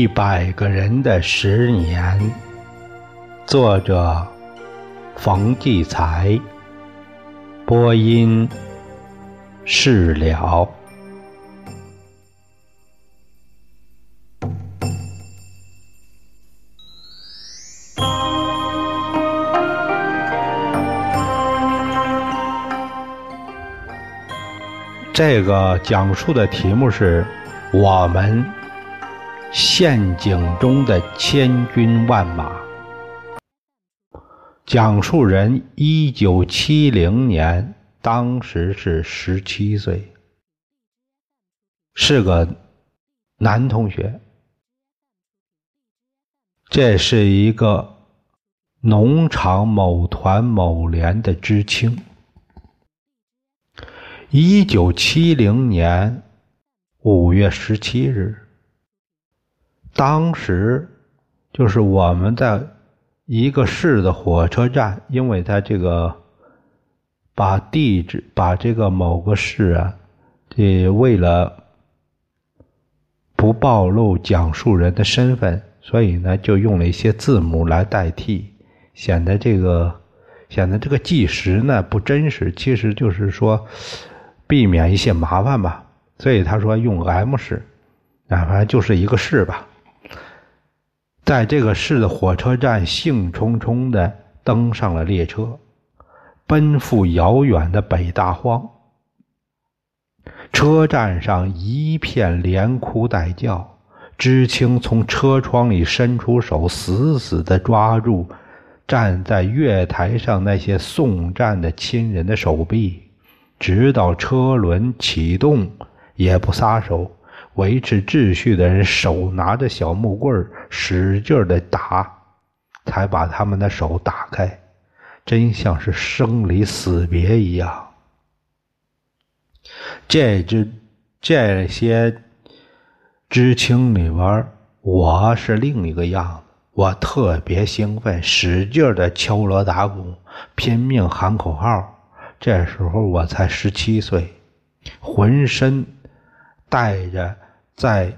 一百个人的十年，作者冯骥才，播音释了。这个讲述的题目是我们。陷阱中的千军万马。讲述人一九七零年，当时是十七岁，是个男同学。这是一个农场某团某连的知青。一九七零年五月十七日。当时，就是我们在一个市的火车站，因为他这个把地址把这个某个市啊，这为了不暴露讲述人的身份，所以呢就用了一些字母来代替，显得这个显得这个计时呢不真实。其实就是说避免一些麻烦吧。所以他说用 M 市，啊，反正就是一个市吧。在这个市的火车站，兴冲冲地登上了列车，奔赴遥远的北大荒。车站上一片连哭带叫，知青从车窗里伸出手，死死地抓住站在月台上那些送站的亲人的手臂，直到车轮启动，也不撒手。维持秩序的人手拿着小木棍使劲的打，才把他们的手打开，真像是生离死别一样。这只这些知青里边，我是另一个样子。我特别兴奋，使劲的敲锣打鼓，拼命喊口号。这时候我才十七岁，浑身带着。在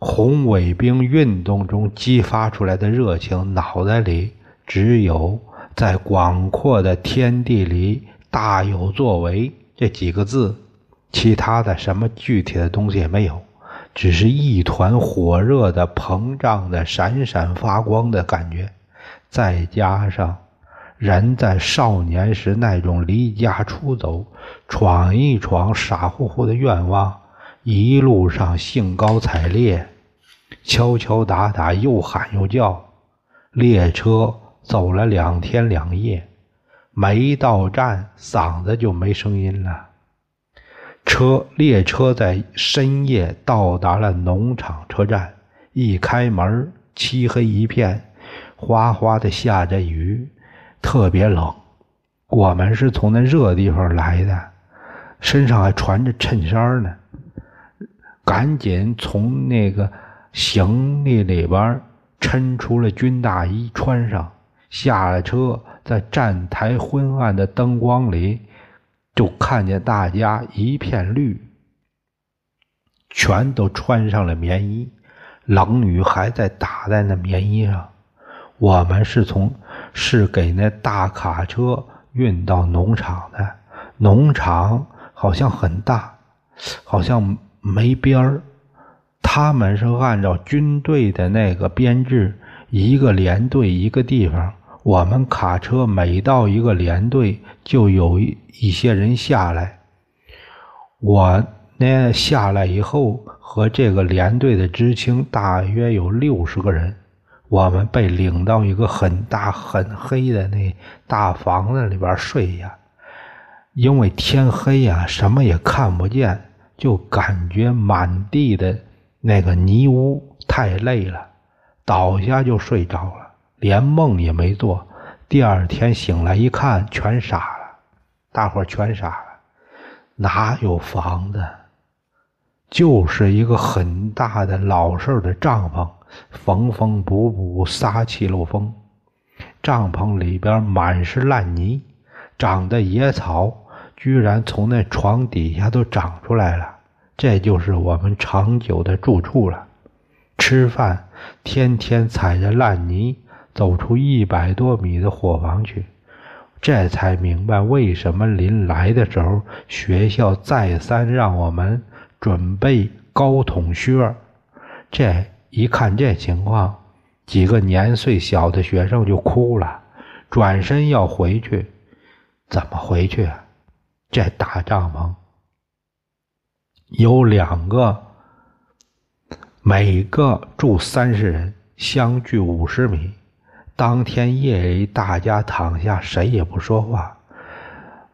红卫兵运动中激发出来的热情，脑袋里只有“在广阔的天地里大有作为”这几个字，其他的什么具体的东西也没有，只是一团火热的、膨胀的、闪闪发光的感觉，再加上人在少年时那种离家出走、闯一闯、傻乎乎的愿望。一路上兴高采烈，敲敲打打，又喊又叫。列车走了两天两夜，没到站，嗓子就没声音了。车列车在深夜到达了农场车站，一开门，漆黑一片，哗哗的下着雨，特别冷。我们是从那热地方来的，身上还穿着衬衫呢。赶紧从那个行李里边抻出了军大衣穿上，下了车，在站台昏暗的灯光里，就看见大家一片绿，全都穿上了棉衣，冷雨还在打在那棉衣上。我们是从是给那大卡车运到农场的，农场好像很大，好像。没边儿，他们是按照军队的那个编制，一个连队一个地方。我们卡车每到一个连队，就有一一些人下来。我呢下来以后，和这个连队的知青大约有六十个人，我们被领到一个很大很黑的那大房子里边睡呀，因为天黑呀，什么也看不见。就感觉满地的那个泥污，太累了，倒下就睡着了，连梦也没做。第二天醒来一看，全傻了，大伙全傻了，哪有房子？就是一个很大的老式的帐篷，缝缝补补，撒气漏风。帐篷里边满是烂泥，长的野草。居然从那床底下都长出来了，这就是我们长久的住处了。吃饭天天踩着烂泥走出一百多米的伙房去，这才明白为什么临来的时候学校再三让我们准备高筒靴。这一看这情况，几个年岁小的学生就哭了，转身要回去。怎么回去？这大帐篷有两个。每个住三十人，相距五十米。当天夜里，大家躺下，谁也不说话。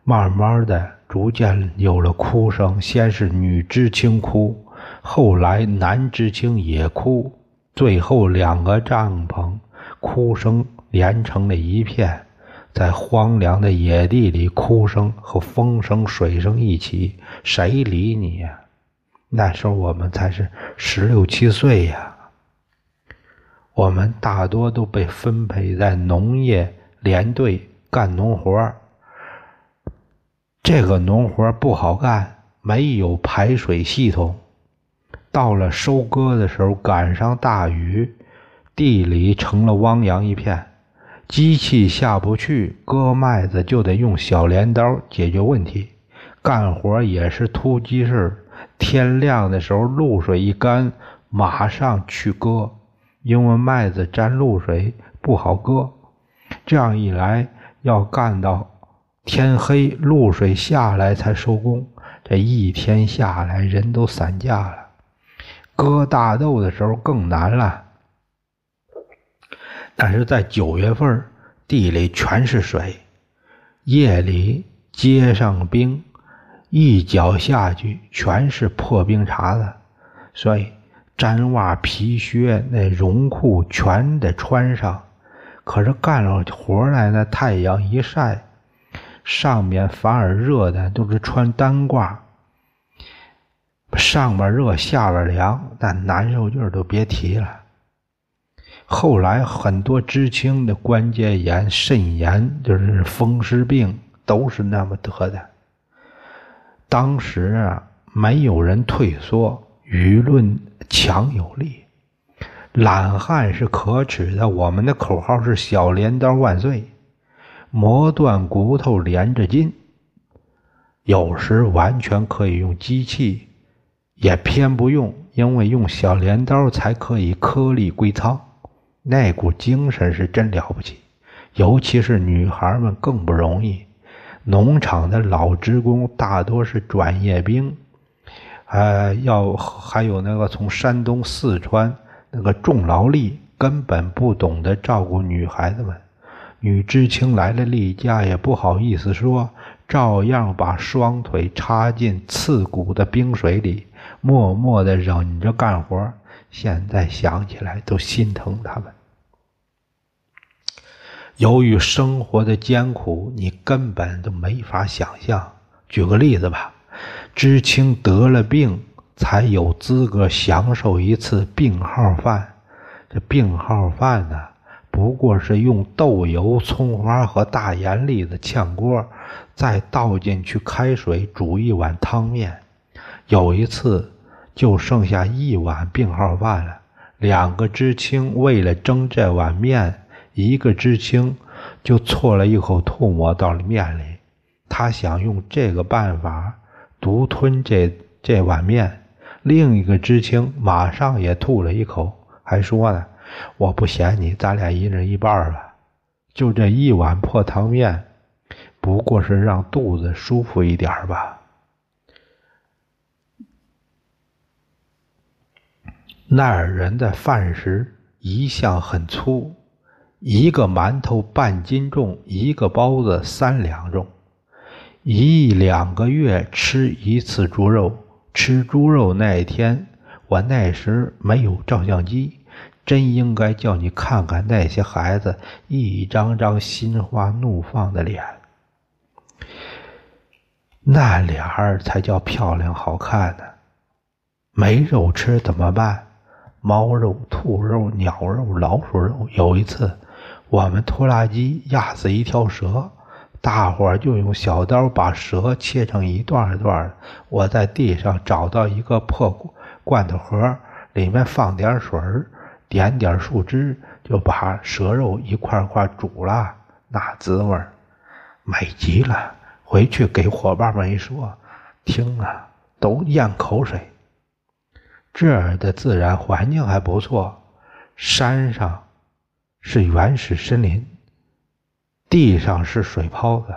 慢慢的，逐渐有了哭声。先是女知青哭，后来男知青也哭，最后两个帐篷哭声连成了一片。在荒凉的野地里，哭声和风声、水声一起，谁理你呀？那时候我们才是十六七岁呀，我们大多都被分配在农业连队干农活这个农活不好干，没有排水系统。到了收割的时候，赶上大雨，地里成了汪洋一片，机器下不去，割麦子就得用小镰刀解决问题，干活也是突击式。天亮的时候，露水一干，马上去割，因为麦子沾露水不好割。这样一来，要干到天黑，露水下来才收工。这一天下来，人都散架了。割大豆的时候更难了，但是在九月份，地里全是水，夜里街上冰。一脚下去全是破冰碴子，所以毡袜、皮靴、那绒裤全得穿上。可是干了活来，那太阳一晒，上面反而热的都是穿单褂，上面热，下边凉，那难受劲儿都别提了。后来很多知青的关节炎、肾炎，就是风湿病，都是那么得的。当时啊，没有人退缩，舆论强有力。懒汉是可耻的，我们的口号是“小镰刀万岁”，磨断骨头连着筋。有时完全可以用机器，也偏不用，因为用小镰刀才可以颗粒归仓。那股精神是真了不起，尤其是女孩们更不容易。农场的老职工大多是转业兵，呃，要还有那个从山东、四川那个重劳力，根本不懂得照顾女孩子们。女知青来了例假，也不好意思说，照样把双腿插进刺骨的冰水里，默默的忍着干活。现在想起来都心疼他们。由于生活的艰苦，你根本都没法想象。举个例子吧，知青得了病，才有资格享受一次病号饭。这病号饭呢，不过是用豆油、葱花和大盐粒子炝锅，再倒进去开水煮一碗汤面。有一次，就剩下一碗病号饭了。两个知青为了争这碗面。一个知青就啜了一口吐沫到了面里，他想用这个办法独吞这这碗面。另一个知青马上也吐了一口，还说呢：“我不嫌你，咱俩一人一半吧。”就这一碗破汤面，不过是让肚子舒服一点吧。那儿人的饭食一向很粗。一个馒头半斤重，一个包子三两重，一两个月吃一次猪肉。吃猪肉那天，我那时没有照相机，真应该叫你看看那些孩子一张张心花怒放的脸，那脸儿才叫漂亮好看呢。没肉吃怎么办？猫肉、兔肉、鸟肉、老鼠肉。有一次。我们拖拉机压死一条蛇，大伙儿就用小刀把蛇切成一段一段。我在地上找到一个破罐头盒，里面放点水点点树枝，就把蛇肉一块块煮了，那滋味儿美极了。回去给伙伴们一说，听啊，都咽口水。这儿的自然环境还不错，山上是原始森林，地上是水泡子，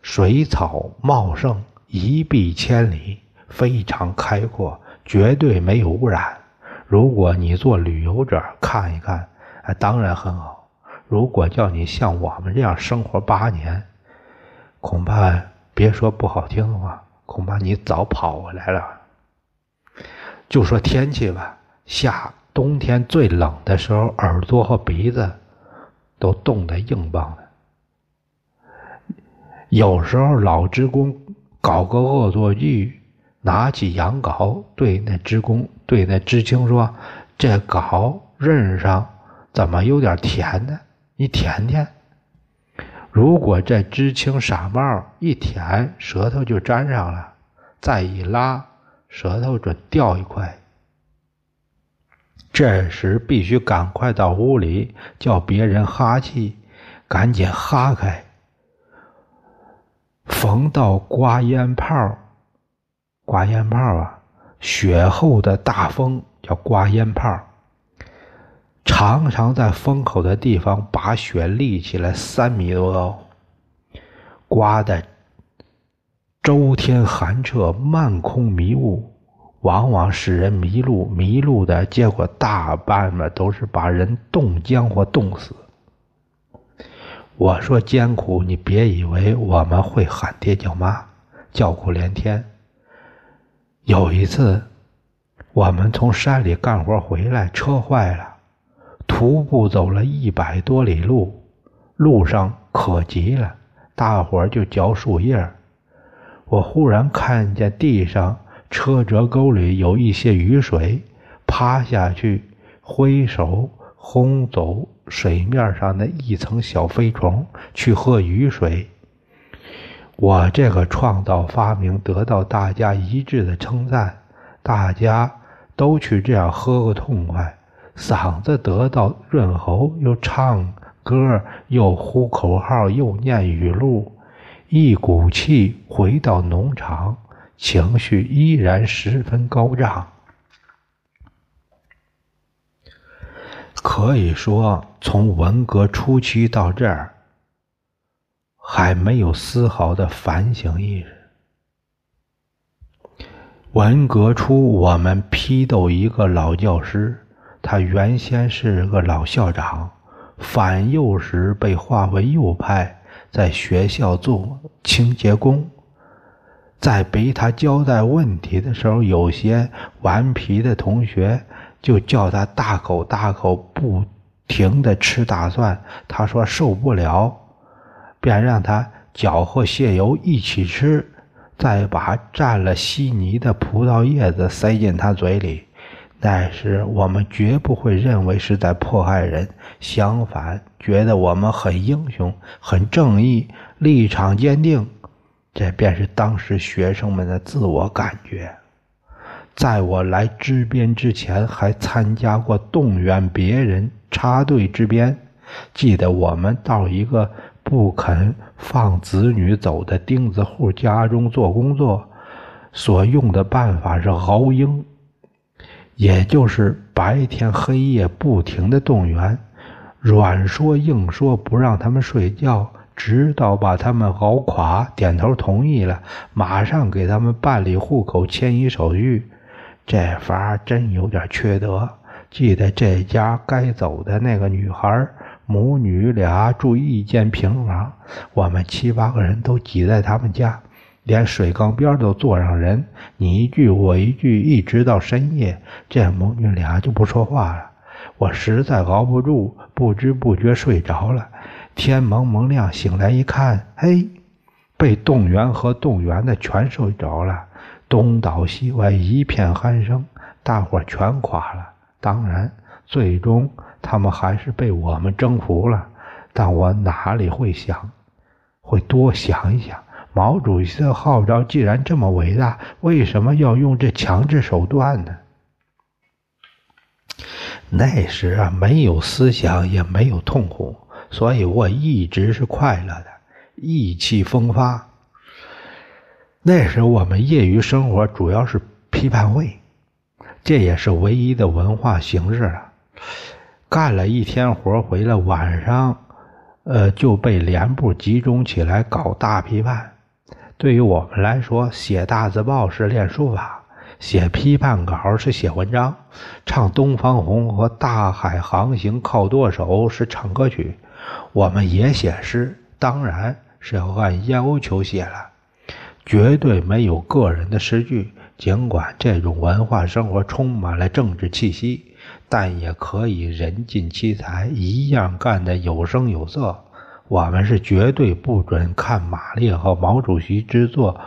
水草茂盛，一碧千里，非常开阔，绝对没有污染。如果你做旅游者看一看，当然很好。如果叫你像我们这样生活八年，恐怕别说不好听的话，恐怕你早跑回来了。就说天气吧，夏冬天最冷的时候，耳朵和鼻子都冻得硬邦的。有时候老职工搞个恶作剧，拿起羊镐对那职工对那知青说：“这镐刃上怎么有点甜呢？你舔舔。”如果这知青傻帽一舔，舌头就粘上了，再一拉，舌头准掉一块。这时必须赶快到屋里叫别人哈气，赶紧哈开。逢到刮烟炮，刮烟炮啊，雪后的大风叫刮烟炮。常常在风口的地方把雪立起来三米多高，刮的周天寒彻，漫空迷雾，往往使人迷路。迷路的结果大半嘛都是把人冻僵或冻死。我说艰苦，你别以为我们会喊爹叫妈，叫苦连天。有一次，我们从山里干活回来，车坏了。徒步走了一百多里路，路上可急了，大伙儿就嚼树叶。我忽然看见地上车辙沟里有一些雨水，趴下去，挥手轰走水面上的一层小飞虫，去喝雨水。我这个创造发明得到大家一致的称赞，大家都去这样喝个痛快。嗓子得到润喉，又唱歌，又呼口号，又念语录，一股气回到农场，情绪依然十分高涨。可以说，从文革初期到这儿，还没有丝毫的反省意识。文革初，我们批斗一个老教师。他原先是个老校长，反右时被划为右派，在学校做清洁工。在被他交代问题的时候，有些顽皮的同学就叫他大口大口不停的吃大蒜。他说受不了，便让他搅和蟹油一起吃，再把蘸了稀泥的葡萄叶子塞进他嘴里。但是我们绝不会认为是在迫害人，相反，觉得我们很英雄、很正义，立场坚定。这便是当时学生们的自我感觉。在我来支边之前，还参加过动员别人插队支边。记得我们到一个不肯放子女走的钉子户家中做工作，所用的办法是熬鹰。也就是白天黑夜不停的动员，软说硬说，不让他们睡觉，直到把他们熬垮，点头同意了，马上给他们办理户口、迁移手续。这法真有点缺德。记得这家该走的那个女孩，母女俩住一间平房，我们七八个人都挤在他们家。连水缸边都坐上人，你一句我一句，一直到深夜，这母女俩就不说话了。我实在熬不住，不知不觉睡着了。天蒙蒙亮，醒来一看，嘿，被动员和动员的全睡着了。东倒西歪，一片鼾声，大伙全垮了。当然，最终他们还是被我们征服了。但我哪里会想，会多想一想。毛主席的号召既然这么伟大，为什么要用这强制手段呢？那时啊，没有思想，也没有痛苦，所以我一直是快乐的，意气风发。那时我们业余生活主要是批判会，这也是唯一的文化形式了。干了一天活回来，晚上，呃，就被连部集中起来搞大批判。对于我们来说，写大字报是练书法，写批判稿是写文章，唱《东方红》和《大海航行靠舵手》是唱歌曲。我们也写诗，当然是要按要求写了。绝对没有个人的诗句，尽管这种文化生活充满了政治气息，但也可以人尽其才，一样干得有声有色。我们是绝对不准看马列和毛主席之作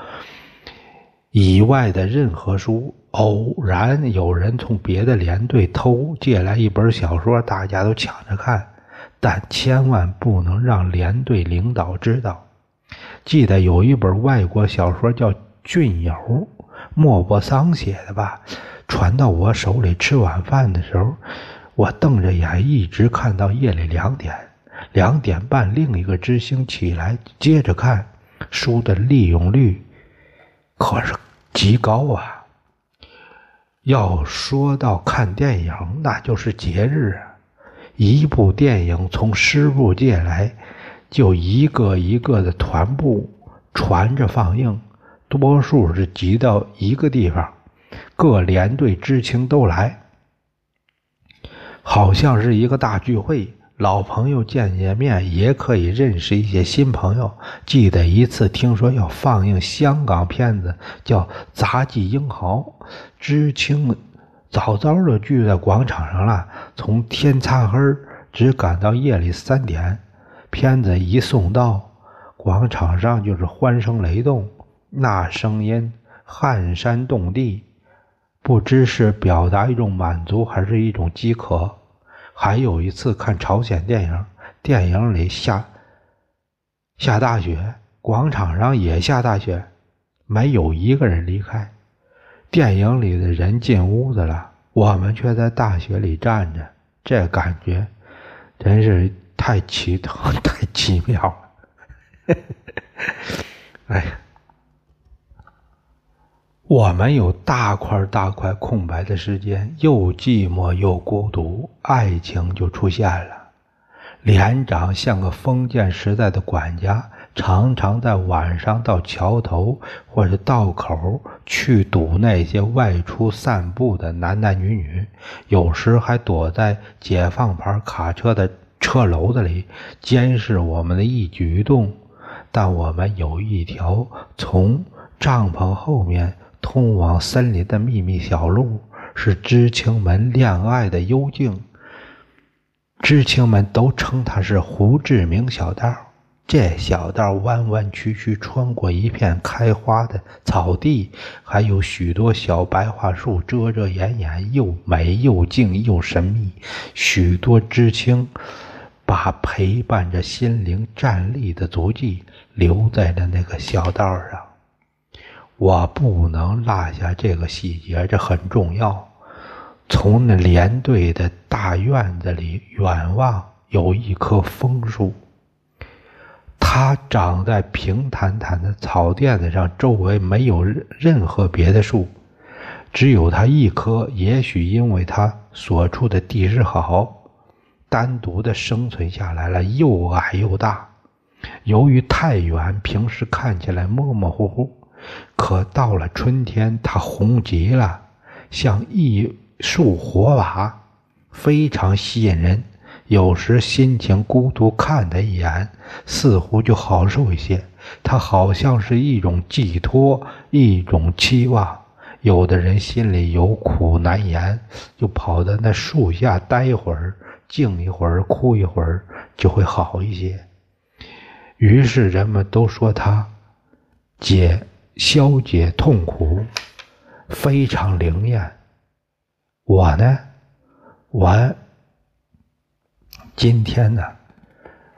以外的任何书。偶然有人从别的连队偷借来一本小说，大家都抢着看，但千万不能让连队领导知道。记得有一本外国小说叫《俊友》，莫泊桑写的吧？传到我手里，吃晚饭的时候，我瞪着眼，一直看到夜里两点。两点半，另一个知青起来接着看书的利用率可是极高啊！要说到看电影，那就是节日啊！一部电影从师部借来。就一个一个的团部传着放映，多数是集到一个地方，各连队知青都来，好像是一个大聚会。老朋友见见面，也可以认识一些新朋友。记得一次听说要放映香港片子，叫《杂技英豪》，知青们早早的聚在广场上了，从天擦黑只赶到夜里三点。片子一送到广场上，就是欢声雷动，那声音撼山动地，不知是表达一种满足，还是一种饥渴。还有一次看朝鲜电影，电影里下下大雪，广场上也下大雪，没有一个人离开。电影里的人进屋子了，我们却在大雪里站着，这感觉真是。太奇特，太奇妙了！哎呀，我们有大块大块空白的时间，又寂寞又孤独，爱情就出现了。连长像个封建时代的管家，常常在晚上到桥头或者道口去堵那些外出散步的男男女女，有时还躲在解放牌卡车的。车楼子里监视我们的一举一动，但我们有一条从帐篷后面通往森林的秘密小路，是知青们恋爱的幽径。知青们都称它是胡志明小道。这小道弯弯曲曲，穿过一片开花的草地，还有许多小白桦树，遮遮掩掩，又美又静又神秘。许多知青。把陪伴着心灵站立的足迹留在了那个小道上，我不能落下这个细节，这很重要。从那连队的大院子里远望，有一棵枫树，它长在平坦坦的草甸子上，周围没有任何别的树，只有它一棵。也许因为它所处的地势好。单独的生存下来了，又矮又大。由于太远，平时看起来模模糊糊，可到了春天，它红极了，像一束火把，非常吸引人。有时心情孤独，看他一眼，似乎就好受一些。他好像是一种寄托，一种期望。有的人心里有苦难言，就跑到那树下待一会儿。静一会儿，哭一会儿，就会好一些。于是人们都说他解消解痛苦，非常灵验。我呢，我今天呢，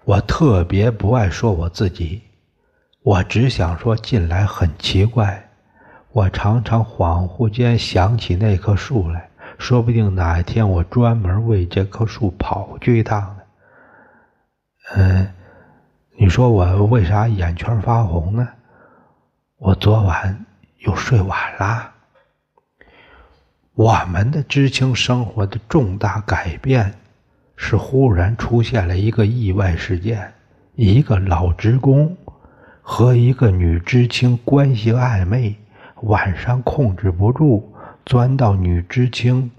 我特别不爱说我自己，我只想说近来很奇怪，我常常恍惚间想起那棵树来。说不定哪一天我专门为这棵树跑去一趟呢。嗯，你说我为啥眼圈发红呢？我昨晚又睡晚了。我们的知青生活的重大改变，是忽然出现了一个意外事件：一个老职工和一个女知青关系暧昧，晚上控制不住，钻到女知青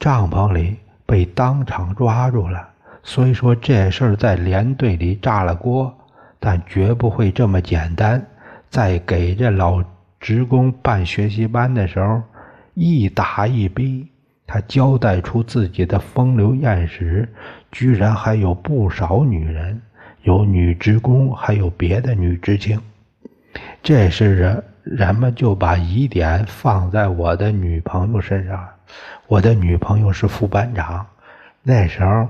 帐篷里，被当场抓住了。虽说这事儿在连队里炸了锅，但绝不会这么简单。在给这老职工办学习班的时候。一打一逼，他交代出自己的风流艳史，居然还有不少女人，有女职工，还有别的女知青。这时人人们就把疑点放在我的女朋友身上。我的女朋友是副班长，那时候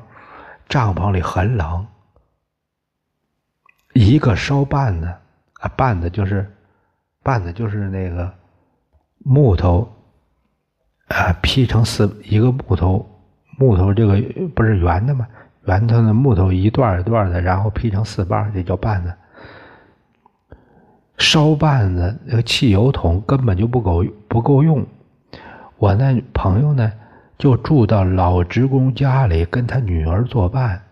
帐篷里很冷，一个烧 bàn 子啊，bàn 子就是 bàn 子就是那个木头。啊，劈成四一个木头，木头这个不是圆的吗？圆头的木头一段一段的，然后劈成四瓣，这叫棒子。烧棒子那个汽油桶根本就不够不够用。我那朋友呢，就住到老职工家里，跟他女儿作伴，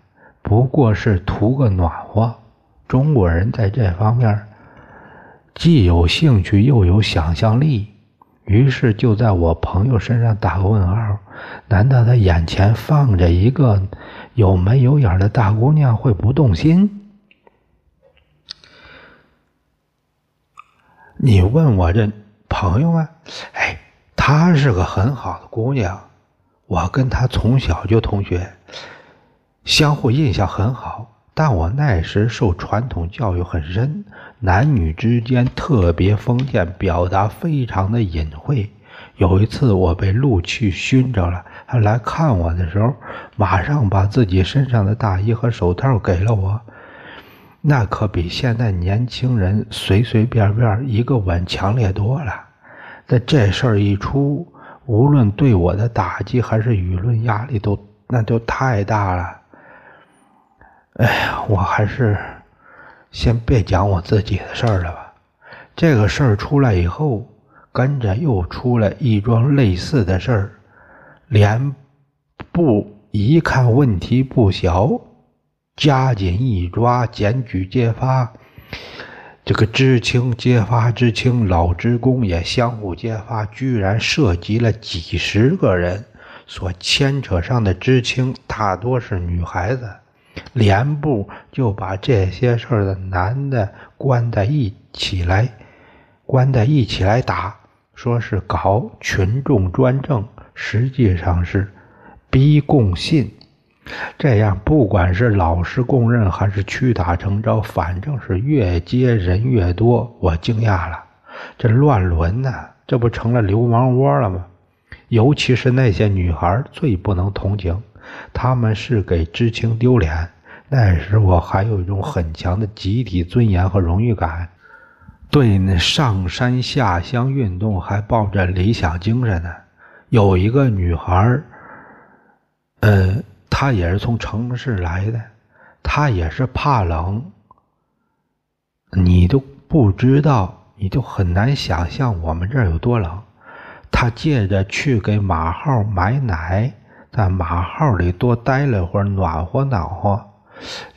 不过是图个暖和。中国人在这方面既有兴趣又有想象力。于是就在我朋友身上打个问号：难道他眼前放着一个有眉有眼的大姑娘会不动心？你问我这朋友啊，哎，她是个很好的姑娘，我跟她从小就同学，相互印象很好。但我那时受传统教育很深，男女之间特别封建，表达非常的隐晦。有一次我被陆去熏着了，他来看我的时候，马上把自己身上的大衣和手套给了我，那可比现在年轻人随随便便一个吻强烈多了。但这事儿一出，无论对我的打击还是舆论压力，都那就太大了。哎呀，我还是先别讲我自己的事儿了吧。这个事儿出来以后，跟着又出来一桩类似的事儿，连部一看问题不小，加紧一抓，检举揭发。这个知青揭发知青，老职工也相互揭发，居然涉及了几十个人，所牵扯上的知青大多是女孩子。连部就把这些事儿的男的关在一起来，关在一起来打，说是搞群众专政，实际上是逼供信。这样，不管是老实供认还是屈打成招，反正是越接人越多。我惊讶了，这乱伦呢，这不成了流氓窝了吗？尤其是那些女孩，最不能同情。他们是给知青丢脸。那时我还有一种很强的集体尊严和荣誉感，对那上山下乡运动还抱着理想精神呢。有一个女孩儿，呃，她也是从城市来的，她也是怕冷。你都不知道，你就很难想象我们这儿有多冷。她借着去给马号买奶。在马号里多待了会儿，暖和暖和。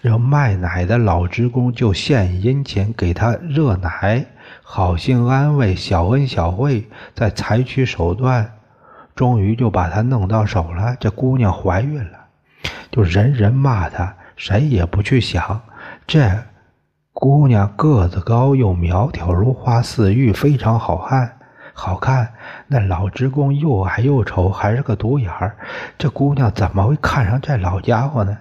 这卖奶的老职工就献殷勤给他热奶，好心安慰，小恩小惠，再采取手段，终于就把她弄到手了。这姑娘怀孕了，就人人骂她，谁也不去想。这姑娘个子高，又苗条如花似玉，非常好看。好看，那老职工又矮又丑，还是个独眼儿。这姑娘怎么会看上这老家伙呢？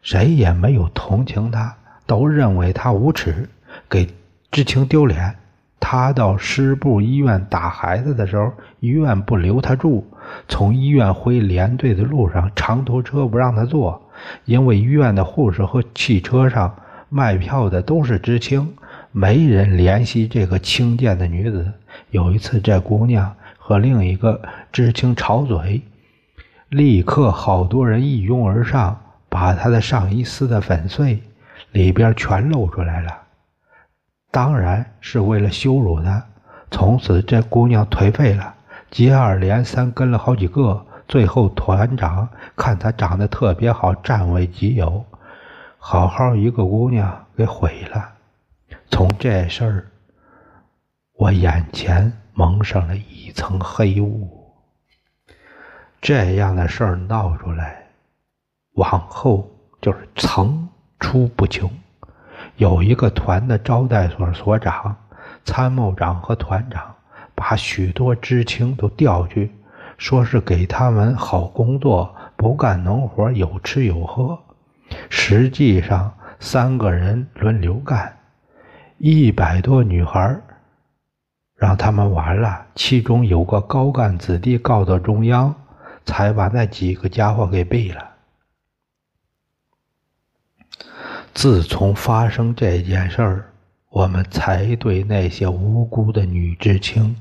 谁也没有同情他，都认为他无耻，给知青丢脸。他到师部医院打孩子的时候，医院不留他住。从医院回连队的路上，长途车不让他坐，因为医院的护士和汽车上卖票的都是知青，没人联系这个轻贱的女子。有一次，这姑娘和另一个知青吵嘴，立刻好多人一拥而上，把她的上衣撕得粉碎，里边全露出来了。当然是为了羞辱她。从此，这姑娘颓废了，接二连三跟了好几个。最后，团长看她长得特别好，占为己有，好好一个姑娘给毁了。从这事儿，我眼前蒙上了一层黑雾。这样的事儿闹出来，往后就是层出不穷。有一个团的招待所所长、参谋长和团长，把许多知青都调去。说是给他们好工作，不干农活，有吃有喝。实际上，三个人轮流干，一百多女孩让他们玩了。其中有个高干子弟告到中央，才把那几个家伙给毙了。自从发生这件事儿，我们才对那些无辜的女知青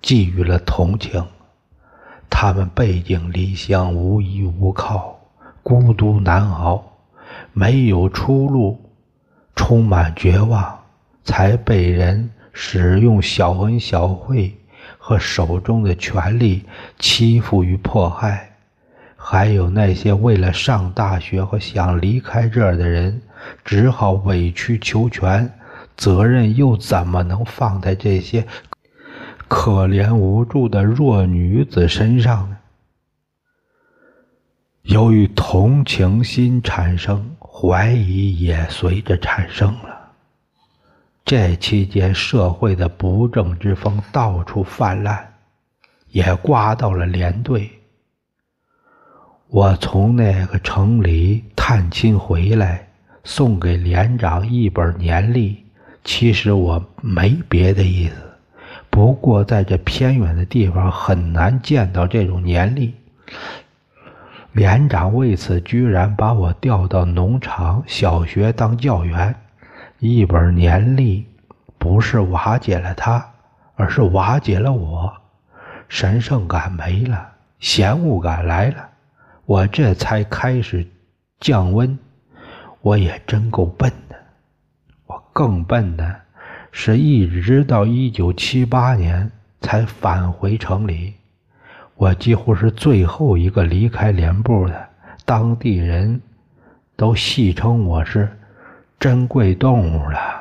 寄予了同情。他们背井离乡，无依无靠，孤独难熬，没有出路，充满绝望，才被人使用小恩小惠和手中的权力欺负与迫害。还有那些为了上大学和想离开这儿的人，只好委曲求全，责任又怎么能放在这些？可怜无助的弱女子身上呢？由于同情心产生，怀疑也随着产生了。这期间，社会的不正之风到处泛滥，也刮到了连队。我从那个城里探亲回来，送给连长一本年历。其实我没别的意思。不过，在这偏远的地方很难见到这种年历。连长为此居然把我调到农场小学当教员。一本年历不是瓦解了他，而是瓦解了我。神圣感没了，嫌恶感来了，我这才开始降温。我也真够笨的，我更笨的。是一直到一九七八年才返回城里，我几乎是最后一个离开连部的。当地人都戏称我是珍贵动物了。